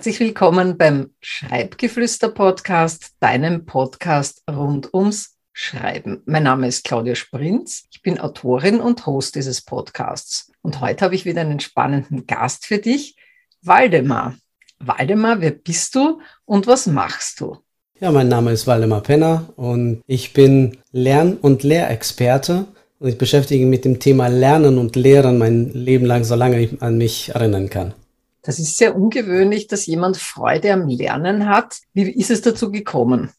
Herzlich willkommen beim Schreibgeflüster-Podcast, deinem Podcast rund ums Schreiben. Mein Name ist Claudia Sprinz. Ich bin Autorin und Host dieses Podcasts. Und heute habe ich wieder einen spannenden Gast für dich, Waldemar. Waldemar, wer bist du und was machst du? Ja, mein Name ist Waldemar Penner und ich bin Lern- und Lehrexperte und ich beschäftige mich mit dem Thema Lernen und Lehren mein Leben lang, solange ich an mich erinnern kann. Das ist sehr ungewöhnlich, dass jemand Freude am Lernen hat. Wie ist es dazu gekommen?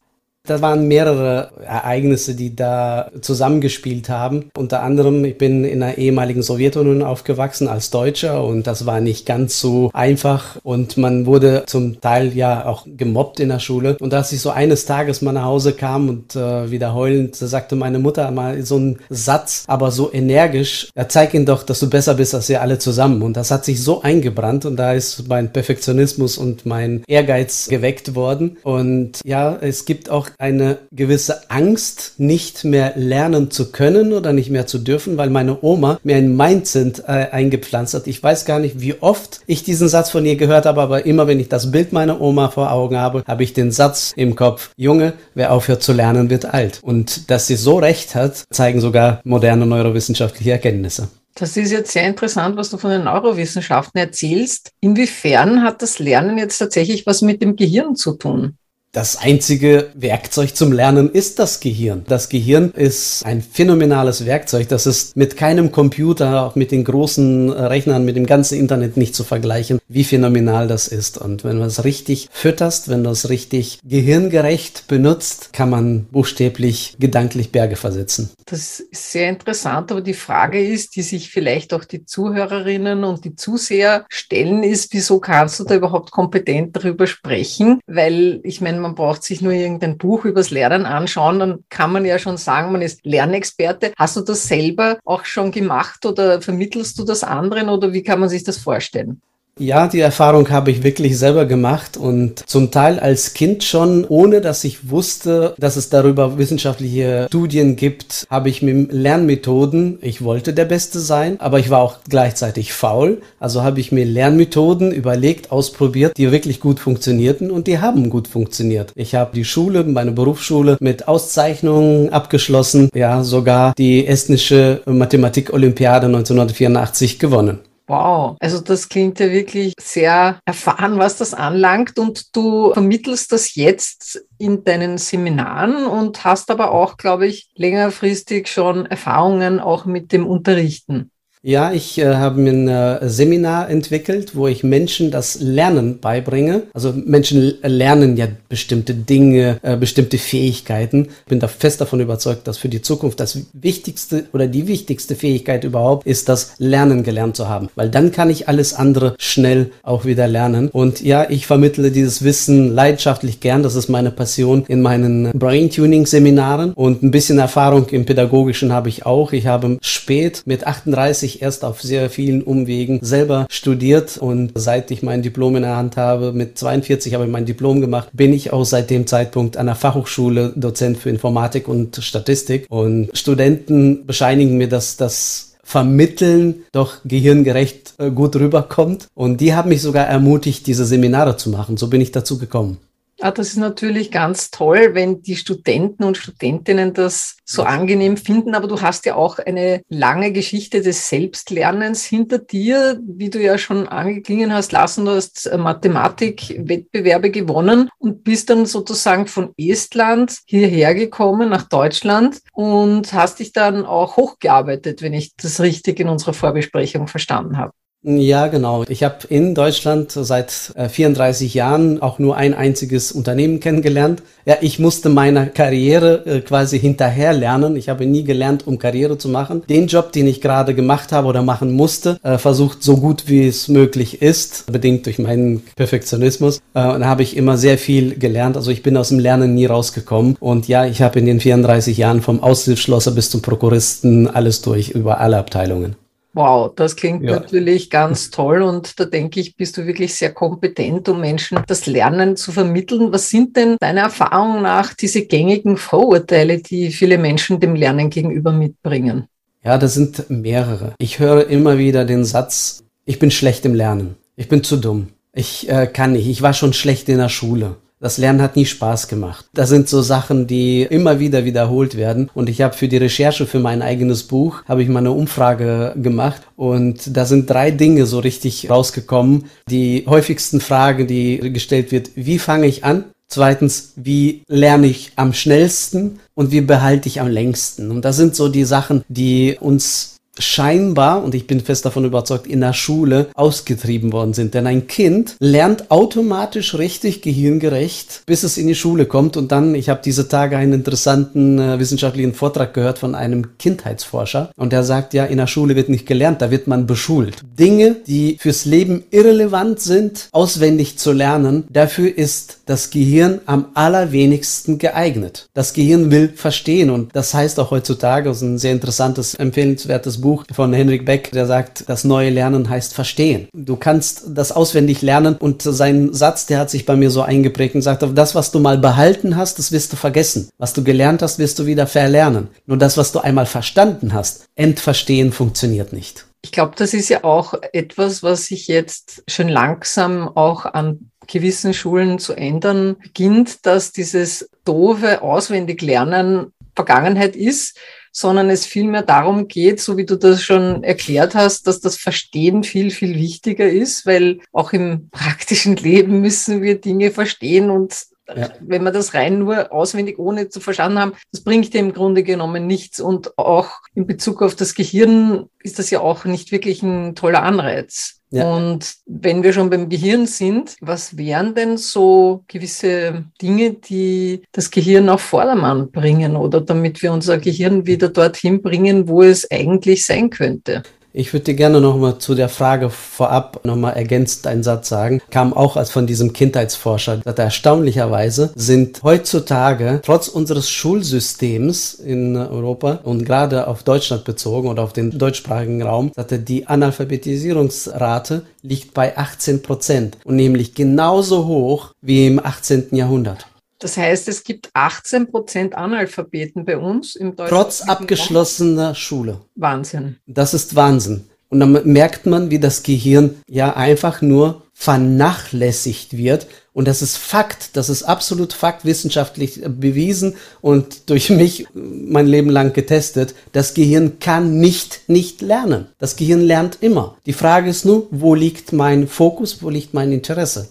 Da waren mehrere Ereignisse, die da zusammengespielt haben. Unter anderem, ich bin in der ehemaligen Sowjetunion aufgewachsen als Deutscher und das war nicht ganz so einfach und man wurde zum Teil ja auch gemobbt in der Schule. Und als ich so eines Tages mal nach Hause kam und äh, wieder heulend, sagte meine Mutter mal so einen Satz, aber so energisch, ja, zeig ihnen doch, dass du besser bist als ihr alle zusammen. Und das hat sich so eingebrannt und da ist mein Perfektionismus und mein Ehrgeiz geweckt worden. Und ja, es gibt auch eine gewisse Angst, nicht mehr lernen zu können oder nicht mehr zu dürfen, weil meine Oma mir ein Mindset äh, eingepflanzt hat. Ich weiß gar nicht, wie oft ich diesen Satz von ihr gehört habe, aber immer wenn ich das Bild meiner Oma vor Augen habe, habe ich den Satz im Kopf, Junge, wer aufhört zu lernen, wird alt. Und dass sie so recht hat, zeigen sogar moderne neurowissenschaftliche Erkenntnisse. Das ist jetzt sehr interessant, was du von den Neurowissenschaften erzählst. Inwiefern hat das Lernen jetzt tatsächlich was mit dem Gehirn zu tun? Das einzige Werkzeug zum Lernen ist das Gehirn. Das Gehirn ist ein phänomenales Werkzeug. Das ist mit keinem Computer, auch mit den großen Rechnern, mit dem ganzen Internet nicht zu vergleichen, wie phänomenal das ist. Und wenn du es richtig fütterst, wenn du es richtig gehirngerecht benutzt, kann man buchstäblich gedanklich Berge versetzen. Das ist sehr interessant, aber die Frage ist, die sich vielleicht auch die Zuhörerinnen und die Zuseher stellen, ist, wieso kannst du da überhaupt kompetent darüber sprechen? Weil ich meine, man braucht sich nur irgendein Buch übers Lernen anschauen, dann kann man ja schon sagen, man ist Lernexperte. Hast du das selber auch schon gemacht oder vermittelst du das anderen oder wie kann man sich das vorstellen? Ja, die Erfahrung habe ich wirklich selber gemacht und zum Teil als Kind schon, ohne dass ich wusste, dass es darüber wissenschaftliche Studien gibt, habe ich mit Lernmethoden, ich wollte der Beste sein, aber ich war auch gleichzeitig faul, also habe ich mir Lernmethoden überlegt, ausprobiert, die wirklich gut funktionierten und die haben gut funktioniert. Ich habe die Schule, meine Berufsschule mit Auszeichnungen abgeschlossen, ja, sogar die estnische Mathematik-Olympiade 1984 gewonnen. Wow, also das klingt ja wirklich sehr erfahren, was das anlangt und du vermittelst das jetzt in deinen Seminaren und hast aber auch, glaube ich, längerfristig schon Erfahrungen auch mit dem Unterrichten. Ja, ich äh, habe mir ein äh, Seminar entwickelt, wo ich Menschen das Lernen beibringe. Also Menschen lernen ja bestimmte Dinge, äh, bestimmte Fähigkeiten. Bin da fest davon überzeugt, dass für die Zukunft das wichtigste oder die wichtigste Fähigkeit überhaupt ist, das Lernen gelernt zu haben. Weil dann kann ich alles andere schnell auch wieder lernen. Und ja, ich vermittle dieses Wissen leidenschaftlich gern. Das ist meine Passion in meinen Brain-Tuning-Seminaren. Und ein bisschen Erfahrung im Pädagogischen habe ich auch. Ich habe spät mit 38 ich erst auf sehr vielen Umwegen selber studiert und seit ich mein Diplom in der Hand habe, mit 42 habe ich mein Diplom gemacht, bin ich auch seit dem Zeitpunkt an der Fachhochschule Dozent für Informatik und Statistik und Studenten bescheinigen mir, dass das Vermitteln doch gehirngerecht äh, gut rüberkommt. Und die haben mich sogar ermutigt, diese Seminare zu machen. So bin ich dazu gekommen. Ah, das ist natürlich ganz toll, wenn die Studenten und Studentinnen das so angenehm finden. Aber du hast ja auch eine lange Geschichte des Selbstlernens hinter dir, wie du ja schon angeklingen hast lassen. Du hast Mathematikwettbewerbe gewonnen und bist dann sozusagen von Estland hierher gekommen nach Deutschland und hast dich dann auch hochgearbeitet, wenn ich das richtig in unserer Vorbesprechung verstanden habe. Ja, genau. Ich habe in Deutschland seit 34 äh, Jahren auch nur ein einziges Unternehmen kennengelernt. Ja, ich musste meiner Karriere äh, quasi hinterher lernen. Ich habe nie gelernt, um Karriere zu machen. Den Job, den ich gerade gemacht habe oder machen musste, äh, versucht so gut wie es möglich ist, bedingt durch meinen Perfektionismus. Und da habe ich immer sehr viel gelernt. Also ich bin aus dem Lernen nie rausgekommen. Und ja, ich habe in den 34 Jahren vom Aushilfsschlosser bis zum Prokuristen alles durch, über alle Abteilungen. Wow, das klingt ja. natürlich ganz toll und da denke ich, bist du wirklich sehr kompetent, um Menschen das Lernen zu vermitteln. Was sind denn deiner Erfahrung nach diese gängigen Vorurteile, die viele Menschen dem Lernen gegenüber mitbringen? Ja, das sind mehrere. Ich höre immer wieder den Satz, ich bin schlecht im Lernen, ich bin zu dumm, Ich äh, kann nicht. Ich war schon schlecht in der Schule. Das Lernen hat nie Spaß gemacht. Das sind so Sachen, die immer wieder wiederholt werden. Und ich habe für die Recherche für mein eigenes Buch, habe ich mal eine Umfrage gemacht. Und da sind drei Dinge so richtig rausgekommen. Die häufigsten Fragen, die gestellt wird, wie fange ich an? Zweitens, wie lerne ich am schnellsten und wie behalte ich am längsten? Und das sind so die Sachen, die uns scheinbar, und ich bin fest davon überzeugt, in der Schule ausgetrieben worden sind. Denn ein Kind lernt automatisch richtig gehirngerecht, bis es in die Schule kommt. Und dann, ich habe diese Tage einen interessanten äh, wissenschaftlichen Vortrag gehört von einem Kindheitsforscher. Und der sagt ja, in der Schule wird nicht gelernt, da wird man beschult. Dinge, die fürs Leben irrelevant sind, auswendig zu lernen, dafür ist das Gehirn am allerwenigsten geeignet. Das Gehirn will verstehen und das heißt auch heutzutage, das ist ein sehr interessantes, empfehlenswertes Buch von Henrik Beck, der sagt, das neue Lernen heißt verstehen. Du kannst das auswendig lernen und sein Satz, der hat sich bei mir so eingeprägt und sagt, das, was du mal behalten hast, das wirst du vergessen. Was du gelernt hast, wirst du wieder verlernen. Nur das, was du einmal verstanden hast, entverstehen funktioniert nicht. Ich glaube, das ist ja auch etwas, was sich jetzt schon langsam auch an gewissen Schulen zu ändern beginnt, dass dieses doofe Auswendiglernen Vergangenheit ist, sondern es vielmehr darum geht, so wie du das schon erklärt hast, dass das Verstehen viel, viel wichtiger ist, weil auch im praktischen Leben müssen wir Dinge verstehen und ja. wenn wir das rein nur auswendig ohne zu verstanden haben, das bringt dir im Grunde genommen nichts. Und auch in Bezug auf das Gehirn ist das ja auch nicht wirklich ein toller Anreiz. Ja. Und wenn wir schon beim Gehirn sind, was wären denn so gewisse Dinge, die das Gehirn auf Vordermann bringen oder damit wir unser Gehirn wieder dorthin bringen, wo es eigentlich sein könnte? Ich würde dir gerne nochmal zu der Frage vorab nochmal ergänzend einen Satz sagen. Kam auch als von diesem Kindheitsforscher. Dass erstaunlicherweise sind heutzutage trotz unseres Schulsystems in Europa und gerade auf Deutschland bezogen oder auf den deutschsprachigen Raum, dass die Analphabetisierungsrate liegt bei 18 Prozent und nämlich genauso hoch wie im 18. Jahrhundert. Das heißt, es gibt 18 Prozent Analphabeten bei uns im Deutschen. Trotz abgeschlossener Schule. Wahnsinn. Das ist Wahnsinn. Und dann merkt man, wie das Gehirn ja einfach nur vernachlässigt wird. Und das ist Fakt, das ist absolut Fakt, wissenschaftlich bewiesen und durch mich mein Leben lang getestet. Das Gehirn kann nicht nicht lernen. Das Gehirn lernt immer. Die Frage ist nur, wo liegt mein Fokus, wo liegt mein Interesse?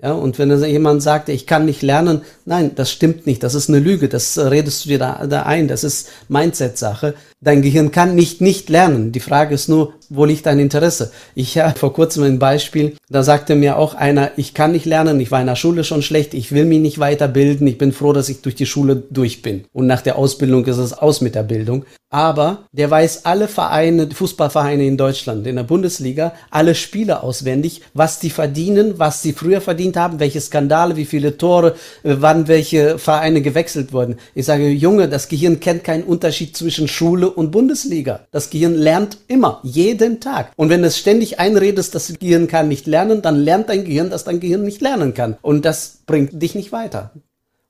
Ja, und wenn jemand sagt, ich kann nicht lernen, nein, das stimmt nicht, das ist eine Lüge, das redest du dir da, da ein, das ist Mindset-Sache. Dein Gehirn kann nicht nicht lernen. Die Frage ist nur, wo liegt dein Interesse? Ich habe vor kurzem ein Beispiel, da sagte mir auch einer, ich kann nicht lernen, ich war in der Schule schon schlecht, ich will mich nicht weiterbilden, ich bin froh, dass ich durch die Schule durch bin. Und nach der Ausbildung ist es aus mit der Bildung. Aber der weiß alle Vereine, Fußballvereine in Deutschland, in der Bundesliga, alle Spieler auswendig, was die verdienen, was sie früher verdient haben, welche Skandale, wie viele Tore, äh, wann welche Vereine gewechselt wurden. Ich sage, Junge, das Gehirn kennt keinen Unterschied zwischen Schule und Bundesliga. Das Gehirn lernt immer, jeden Tag. Und wenn es ständig einredest, das Gehirn kann nicht lernen, dann lernt dein Gehirn, dass dein Gehirn nicht lernen kann. Und das bringt dich nicht weiter.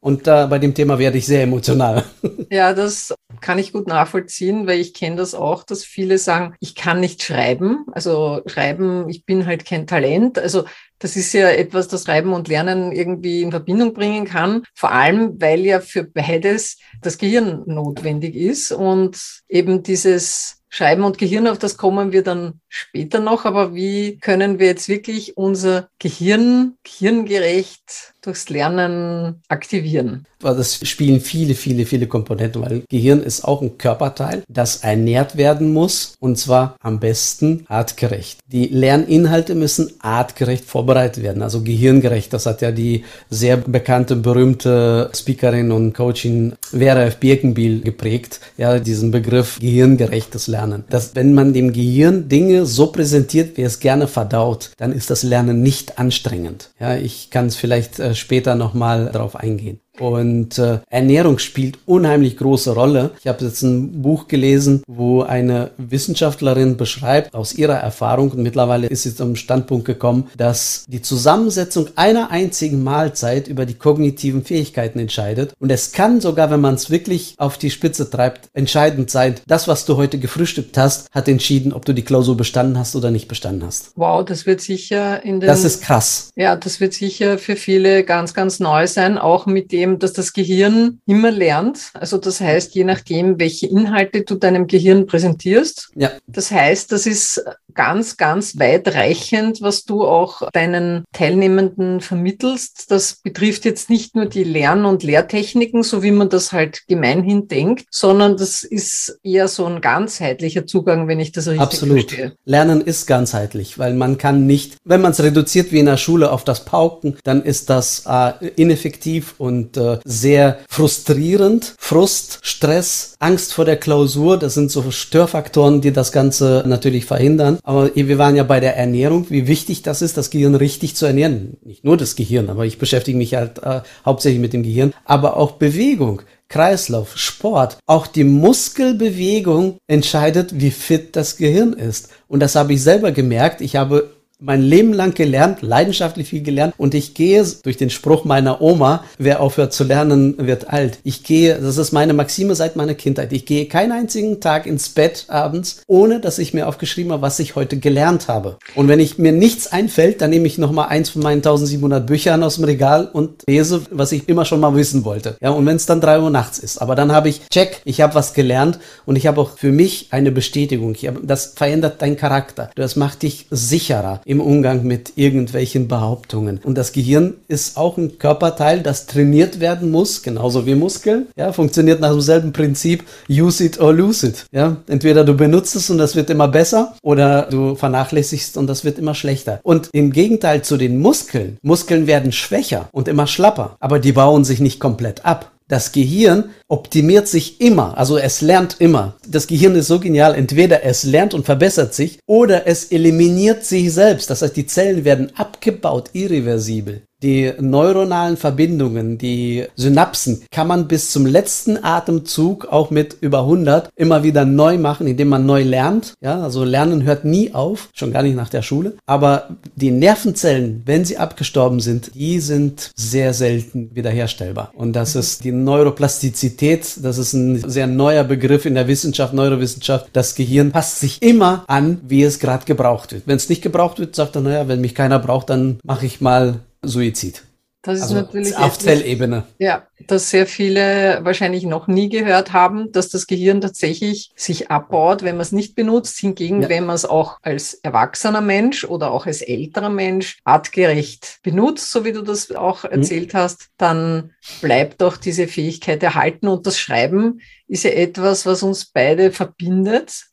Und äh, bei dem Thema werde ich sehr emotional. Ja, das kann ich gut nachvollziehen, weil ich kenne das auch, dass viele sagen, ich kann nicht schreiben. Also schreiben, ich bin halt kein Talent. Also das ist ja etwas, das Schreiben und Lernen irgendwie in Verbindung bringen kann. Vor allem, weil ja für beides das Gehirn notwendig ist und eben dieses Schreiben und Gehirn, auf das kommen wir dann später noch. Aber wie können wir jetzt wirklich unser Gehirn gehirngerecht durchs Lernen aktivieren? Das spielen viele, viele, viele Komponenten, weil Gehirn ist auch ein Körperteil, das ernährt werden muss und zwar am besten artgerecht. Die Lerninhalte müssen artgerecht vorbereitet werden, also gehirngerecht. Das hat ja die sehr bekannte, berühmte Speakerin und Coachin Vera F. Birkenbiel geprägt, ja, diesen Begriff gehirngerechtes Lernen. Dass wenn man dem Gehirn Dinge so präsentiert, wie es gerne verdaut, dann ist das Lernen nicht anstrengend. Ja, ich kann es vielleicht äh, später nochmal darauf eingehen. Und äh, Ernährung spielt unheimlich große Rolle. Ich habe jetzt ein Buch gelesen, wo eine Wissenschaftlerin beschreibt aus ihrer Erfahrung, und mittlerweile ist sie zum Standpunkt gekommen, dass die Zusammensetzung einer einzigen Mahlzeit über die kognitiven Fähigkeiten entscheidet. Und es kann sogar, wenn man es wirklich auf die Spitze treibt, entscheidend sein. Das, was du heute gefrühstückt hast, hat entschieden, ob du die Klausur bestanden hast oder nicht bestanden hast. Wow, das wird sicher in den. Das ist krass. Ja, das wird sicher für viele ganz, ganz neu sein, auch mit dem, dass das Gehirn immer lernt. Also das heißt, je nachdem, welche Inhalte du deinem Gehirn präsentierst. Ja. Das heißt, das ist ganz, ganz weitreichend, was du auch deinen Teilnehmenden vermittelst. Das betrifft jetzt nicht nur die Lern- und Lehrtechniken, so wie man das halt gemeinhin denkt, sondern das ist eher so ein ganzheitlicher Zugang, wenn ich das richtig Absolut. verstehe. Lernen ist ganzheitlich, weil man kann nicht, wenn man es reduziert wie in der Schule auf das Pauken, dann ist das äh, ineffektiv und äh, sehr frustrierend. Frust, Stress, Angst vor der Klausur, das sind so Störfaktoren, die das Ganze natürlich verhindern. Aber wir waren ja bei der Ernährung, wie wichtig das ist, das Gehirn richtig zu ernähren. Nicht nur das Gehirn, aber ich beschäftige mich halt äh, hauptsächlich mit dem Gehirn, aber auch Bewegung. Kreislauf, Sport, auch die Muskelbewegung entscheidet, wie fit das Gehirn ist. Und das habe ich selber gemerkt. Ich habe mein Leben lang gelernt, leidenschaftlich viel gelernt und ich gehe durch den Spruch meiner Oma, wer aufhört zu lernen, wird alt. Ich gehe, das ist meine Maxime seit meiner Kindheit, ich gehe keinen einzigen Tag ins Bett abends, ohne dass ich mir aufgeschrieben habe, was ich heute gelernt habe. Und wenn ich mir nichts einfällt, dann nehme ich nochmal eins von meinen 1700 Büchern aus dem Regal und lese, was ich immer schon mal wissen wollte. Ja, und wenn es dann drei Uhr nachts ist, aber dann habe ich, check, ich habe was gelernt und ich habe auch für mich eine Bestätigung. Hab, das verändert deinen Charakter. Das macht dich sicherer im Umgang mit irgendwelchen Behauptungen. Und das Gehirn ist auch ein Körperteil, das trainiert werden muss, genauso wie Muskeln. Ja, funktioniert nach demselben Prinzip, use it or lose it. Ja, entweder du benutzt es und das wird immer besser oder du vernachlässigst und das wird immer schlechter. Und im Gegenteil zu den Muskeln, Muskeln werden schwächer und immer schlapper, aber die bauen sich nicht komplett ab. Das Gehirn optimiert sich immer, also es lernt immer. Das Gehirn ist so genial, entweder es lernt und verbessert sich oder es eliminiert sich selbst. Das heißt, die Zellen werden abgebaut, irreversibel. Die neuronalen Verbindungen, die Synapsen kann man bis zum letzten Atemzug auch mit über 100 immer wieder neu machen, indem man neu lernt. Ja, also Lernen hört nie auf, schon gar nicht nach der Schule. Aber die Nervenzellen, wenn sie abgestorben sind, die sind sehr selten wiederherstellbar. Und das ist die Neuroplastizität. Das ist ein sehr neuer Begriff in der Wissenschaft, Neurowissenschaft. Das Gehirn passt sich immer an, wie es gerade gebraucht wird. Wenn es nicht gebraucht wird, sagt er, naja, wenn mich keiner braucht, dann mache ich mal Suizid. Das ist also natürlich auf Zellebene. Ja, dass sehr viele wahrscheinlich noch nie gehört haben, dass das Gehirn tatsächlich sich abbaut, wenn man es nicht benutzt. Hingegen, ja. wenn man es auch als erwachsener Mensch oder auch als älterer Mensch artgerecht benutzt, so wie du das auch mhm. erzählt mhm. hast, dann bleibt auch diese Fähigkeit erhalten. Und das Schreiben ist ja etwas, was uns beide verbindet.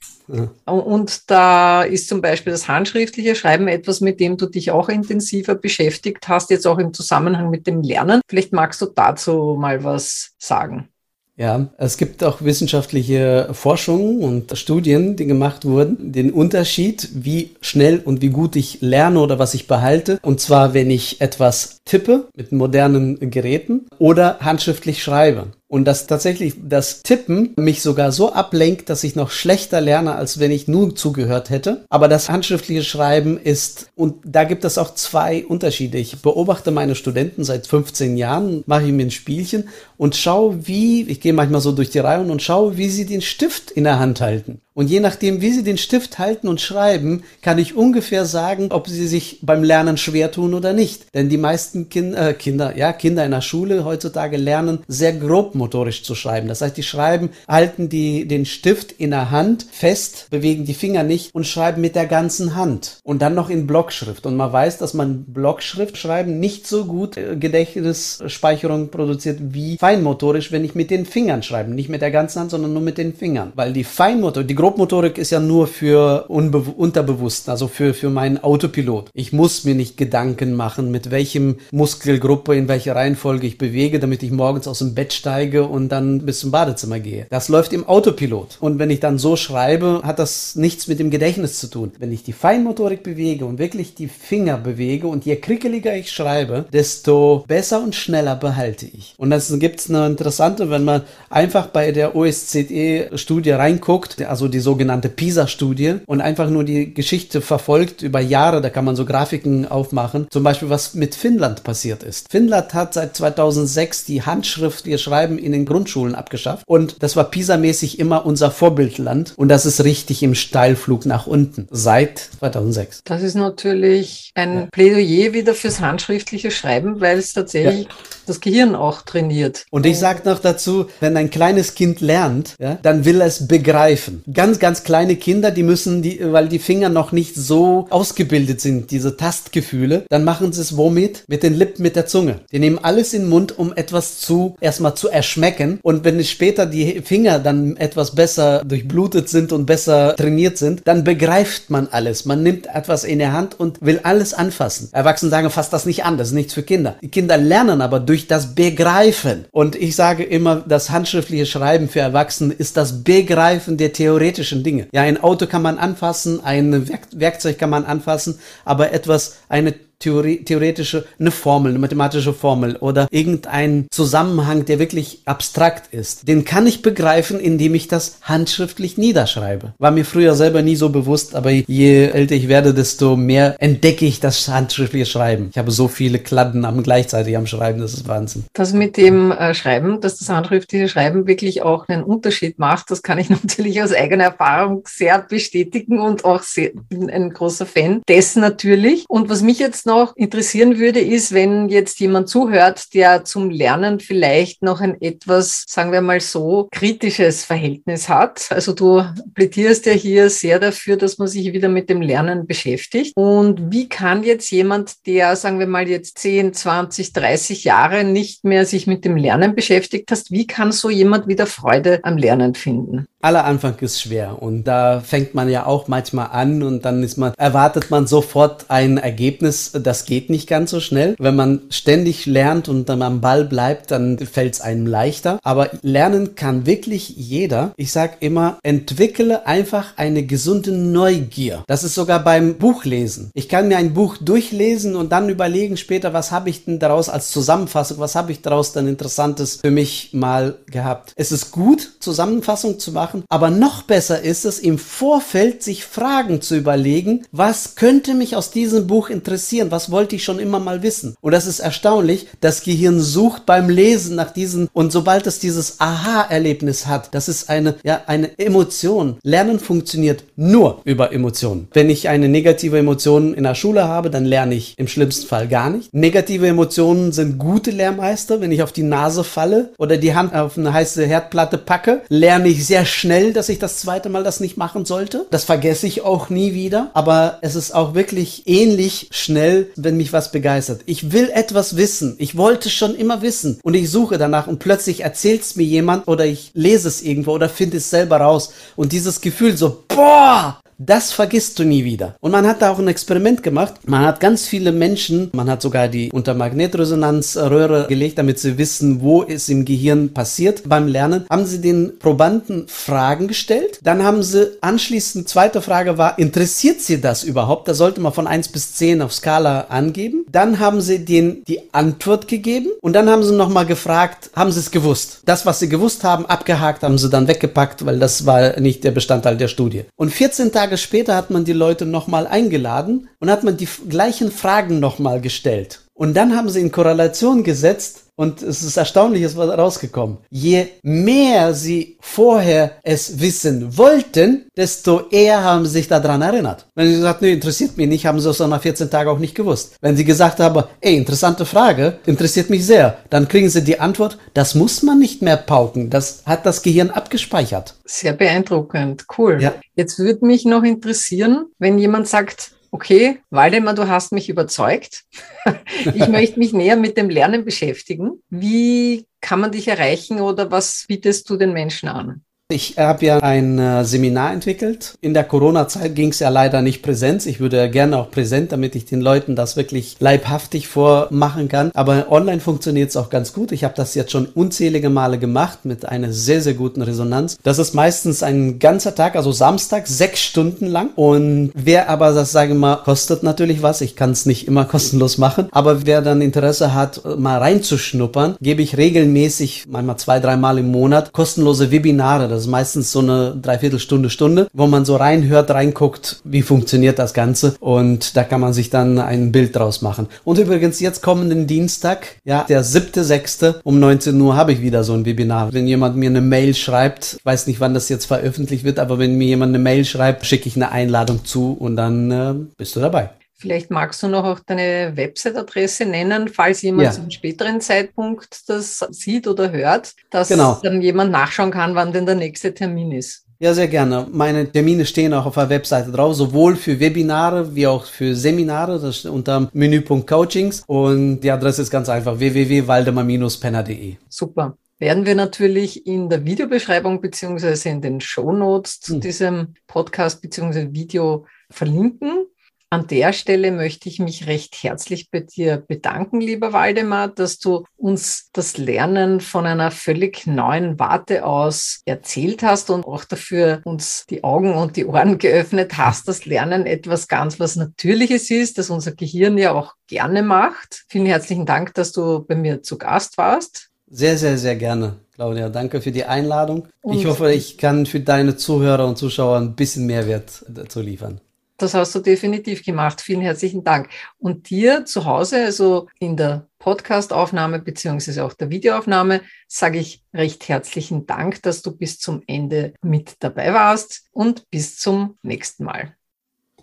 Und da ist zum Beispiel das handschriftliche Schreiben etwas, mit dem du dich auch intensiver beschäftigt hast, jetzt auch im Zusammenhang mit dem Lernen. Vielleicht magst du dazu mal was sagen. Ja, es gibt auch wissenschaftliche Forschungen und Studien, die gemacht wurden, den Unterschied, wie schnell und wie gut ich lerne oder was ich behalte. Und zwar, wenn ich etwas tippe mit modernen Geräten oder handschriftlich schreibe. Und dass tatsächlich das Tippen mich sogar so ablenkt, dass ich noch schlechter lerne, als wenn ich nur zugehört hätte. Aber das handschriftliche Schreiben ist, und da gibt es auch zwei Unterschiede. Ich beobachte meine Studenten seit 15 Jahren, mache ich mir ein Spielchen und schaue, wie, ich gehe manchmal so durch die Reihen und schaue, wie sie den Stift in der Hand halten. Und je nachdem, wie sie den Stift halten und schreiben, kann ich ungefähr sagen, ob sie sich beim Lernen schwer tun oder nicht. Denn die meisten kind, äh, Kinder, ja, Kinder in der Schule heutzutage lernen sehr grob motorisch zu schreiben. Das heißt, die schreiben, halten die, den Stift in der Hand fest, bewegen die Finger nicht und schreiben mit der ganzen Hand. Und dann noch in Blockschrift. Und man weiß, dass man Blockschrift schreiben nicht so gut äh, Gedächtnisspeicherung produziert wie feinmotorisch, wenn ich mit den Fingern schreibe. Nicht mit der ganzen Hand, sondern nur mit den Fingern. Weil die Feinmotor, die Grobmotorik ist ja nur für unterbewusst, also für, für meinen Autopilot. Ich muss mir nicht Gedanken machen, mit welchem Muskelgruppe in welcher Reihenfolge ich bewege, damit ich morgens aus dem Bett steige und dann bis zum Badezimmer gehe. Das läuft im Autopilot. Und wenn ich dann so schreibe, hat das nichts mit dem Gedächtnis zu tun. Wenn ich die Feinmotorik bewege und wirklich die Finger bewege und je krickeliger ich schreibe, desto besser und schneller behalte ich. Und das gibt es eine interessante, wenn man einfach bei der OSCE-Studie reinguckt, also die sogenannte PISA-Studie und einfach nur die Geschichte verfolgt über Jahre, da kann man so Grafiken aufmachen, zum Beispiel was mit Finnland passiert ist. Finnland hat seit 2006 die handschriftliche Schreiben in den Grundschulen abgeschafft und das war PISA-mäßig immer unser Vorbildland und das ist richtig im Steilflug nach unten seit 2006. Das ist natürlich ein ja. Plädoyer wieder fürs handschriftliche Schreiben, weil es tatsächlich ja das Gehirn auch trainiert. Und ich sage noch dazu, wenn ein kleines Kind lernt, ja, dann will es begreifen. Ganz, ganz kleine Kinder, die müssen, die, weil die Finger noch nicht so ausgebildet sind, diese Tastgefühle, dann machen sie es womit? Mit den Lippen, mit der Zunge. Die nehmen alles in den Mund, um etwas zu, erstmal zu erschmecken. Und wenn später die Finger dann etwas besser durchblutet sind und besser trainiert sind, dann begreift man alles. Man nimmt etwas in der Hand und will alles anfassen. Erwachsene sagen, fass das nicht an, das ist nichts für Kinder. Die Kinder lernen aber durch das Begreifen. Und ich sage immer, das handschriftliche Schreiben für Erwachsene ist das Begreifen der theoretischen Dinge. Ja, ein Auto kann man anfassen, ein Werkzeug kann man anfassen, aber etwas, eine Theorie, theoretische, eine Formel, eine mathematische Formel oder irgendein Zusammenhang, der wirklich abstrakt ist, den kann ich begreifen, indem ich das handschriftlich niederschreibe. War mir früher selber nie so bewusst, aber je älter ich werde, desto mehr entdecke ich das handschriftliche Schreiben. Ich habe so viele Kladden am gleichzeitig am Schreiben, das ist Wahnsinn. Das mit dem äh, Schreiben, dass das handschriftliche Schreiben wirklich auch einen Unterschied macht, das kann ich natürlich aus eigener Erfahrung sehr bestätigen und auch sehr, bin ein großer Fan dessen natürlich. Und was mich jetzt noch interessieren würde, ist, wenn jetzt jemand zuhört, der zum Lernen vielleicht noch ein etwas, sagen wir mal so, kritisches Verhältnis hat. Also du plädierst ja hier sehr dafür, dass man sich wieder mit dem Lernen beschäftigt. Und wie kann jetzt jemand, der, sagen wir mal, jetzt 10, 20, 30 Jahre nicht mehr sich mit dem Lernen beschäftigt hast, wie kann so jemand wieder Freude am Lernen finden? Aller Anfang ist schwer und da fängt man ja auch manchmal an und dann ist man, erwartet man sofort ein Ergebnis. Das geht nicht ganz so schnell. Wenn man ständig lernt und dann am Ball bleibt, dann fällt es einem leichter. Aber lernen kann wirklich jeder. Ich sag immer, entwickle einfach eine gesunde Neugier. Das ist sogar beim Buchlesen. Ich kann mir ein Buch durchlesen und dann überlegen später, was habe ich denn daraus als Zusammenfassung, was habe ich daraus dann Interessantes für mich mal gehabt. Es ist gut, Zusammenfassung zu machen, machen. Aber noch besser ist es, im Vorfeld sich Fragen zu überlegen, was könnte mich aus diesem Buch interessieren? Was wollte ich schon immer mal wissen? Und das ist erstaunlich. Das Gehirn sucht beim Lesen nach diesen, und sobald es dieses Aha-Erlebnis hat, das ist eine, ja, eine Emotion. Lernen funktioniert nur über Emotionen. Wenn ich eine negative Emotion in der Schule habe, dann lerne ich im schlimmsten Fall gar nicht. Negative Emotionen sind gute Lehrmeister. Wenn ich auf die Nase falle oder die Hand auf eine heiße Herdplatte packe, lerne ich sehr schnell schnell, dass ich das zweite Mal das nicht machen sollte. Das vergesse ich auch nie wieder. Aber es ist auch wirklich ähnlich schnell, wenn mich was begeistert. Ich will etwas wissen. Ich wollte schon immer wissen. Und ich suche danach und plötzlich erzählt es mir jemand oder ich lese es irgendwo oder finde es selber raus. Und dieses Gefühl so, boah, das vergisst du nie wieder. Und man hat da auch ein Experiment gemacht. Man hat ganz viele Menschen, man hat sogar die unter Magnetresonanzröhre gelegt, damit sie wissen, wo es im Gehirn passiert beim Lernen. Haben sie den Probanden Fragen gestellt. Dann haben sie anschließend, zweite Frage war, interessiert sie das überhaupt? Da sollte man von 1 bis 10 auf Skala angeben. Dann haben sie denen die Antwort gegeben und dann haben sie nochmal gefragt, haben sie es gewusst? Das, was sie gewusst haben, abgehakt, haben sie dann weggepackt, weil das war nicht der Bestandteil der Studie. Und 14 Tage Tage später hat man die Leute nochmal eingeladen und hat man die gleichen Fragen nochmal gestellt. Und dann haben sie in Korrelation gesetzt, und es ist erstaunlich, es war rausgekommen. Je mehr sie vorher es wissen wollten, desto eher haben sie sich daran erinnert. Wenn sie gesagt, nee, interessiert mich nicht, haben sie es nach 14 Tagen auch nicht gewusst. Wenn sie gesagt haben, ey, interessante Frage, interessiert mich sehr, dann kriegen sie die Antwort, das muss man nicht mehr pauken, das hat das Gehirn abgespeichert. Sehr beeindruckend, cool. Ja. Jetzt würde mich noch interessieren, wenn jemand sagt, okay, Waldemar, du hast mich überzeugt. ich möchte mich näher mit dem Lernen beschäftigen. Wie kann man dich erreichen oder was bietest du den Menschen an? Ich habe ja ein äh, Seminar entwickelt. In der Corona-Zeit ging es ja leider nicht präsent. Ich würde ja gerne auch präsent, damit ich den Leuten das wirklich leibhaftig vormachen kann. Aber online funktioniert es auch ganz gut. Ich habe das jetzt schon unzählige Male gemacht mit einer sehr, sehr guten Resonanz. Das ist meistens ein ganzer Tag, also Samstag, sechs Stunden lang. Und wer aber das, sage ich mal, kostet natürlich was. Ich kann es nicht immer kostenlos machen. Aber wer dann Interesse hat, mal reinzuschnuppern, gebe ich regelmäßig, manchmal zwei, dreimal im Monat, kostenlose Webinare das ist meistens so eine Dreiviertelstunde, Stunde, wo man so reinhört, reinguckt, wie funktioniert das Ganze. Und da kann man sich dann ein Bild draus machen. Und übrigens, jetzt kommenden Dienstag, ja, der siebte, sechste um 19 Uhr habe ich wieder so ein Webinar. Wenn jemand mir eine Mail schreibt, ich weiß nicht, wann das jetzt veröffentlicht wird, aber wenn mir jemand eine Mail schreibt, schicke ich eine Einladung zu und dann äh, bist du dabei. Vielleicht magst du noch auch deine Website-Adresse nennen, falls jemand ja. zu einem späteren Zeitpunkt das sieht oder hört, dass genau. dann jemand nachschauen kann, wann denn der nächste Termin ist. Ja, sehr gerne. Meine Termine stehen auch auf der Webseite drauf, sowohl für Webinare wie auch für Seminare, das steht unter Menüpunkt Coachings und die Adresse ist ganz einfach www.waldemar-penner.de. Super werden wir natürlich in der Videobeschreibung beziehungsweise in den Show Notes zu hm. diesem Podcast beziehungsweise Video verlinken. An der Stelle möchte ich mich recht herzlich bei dir bedanken, lieber Waldemar, dass du uns das Lernen von einer völlig neuen Warte aus erzählt hast und auch dafür uns die Augen und die Ohren geöffnet hast, dass Lernen etwas ganz was Natürliches ist, das unser Gehirn ja auch gerne macht. Vielen herzlichen Dank, dass du bei mir zu Gast warst. Sehr, sehr, sehr gerne. Claudia, danke für die Einladung. Und ich hoffe, ich kann für deine Zuhörer und Zuschauer ein bisschen Mehrwert dazu liefern. Das hast du definitiv gemacht. Vielen herzlichen Dank. Und dir zu Hause, also in der Podcastaufnahme beziehungsweise auch der Videoaufnahme, sage ich recht herzlichen Dank, dass du bis zum Ende mit dabei warst und bis zum nächsten Mal.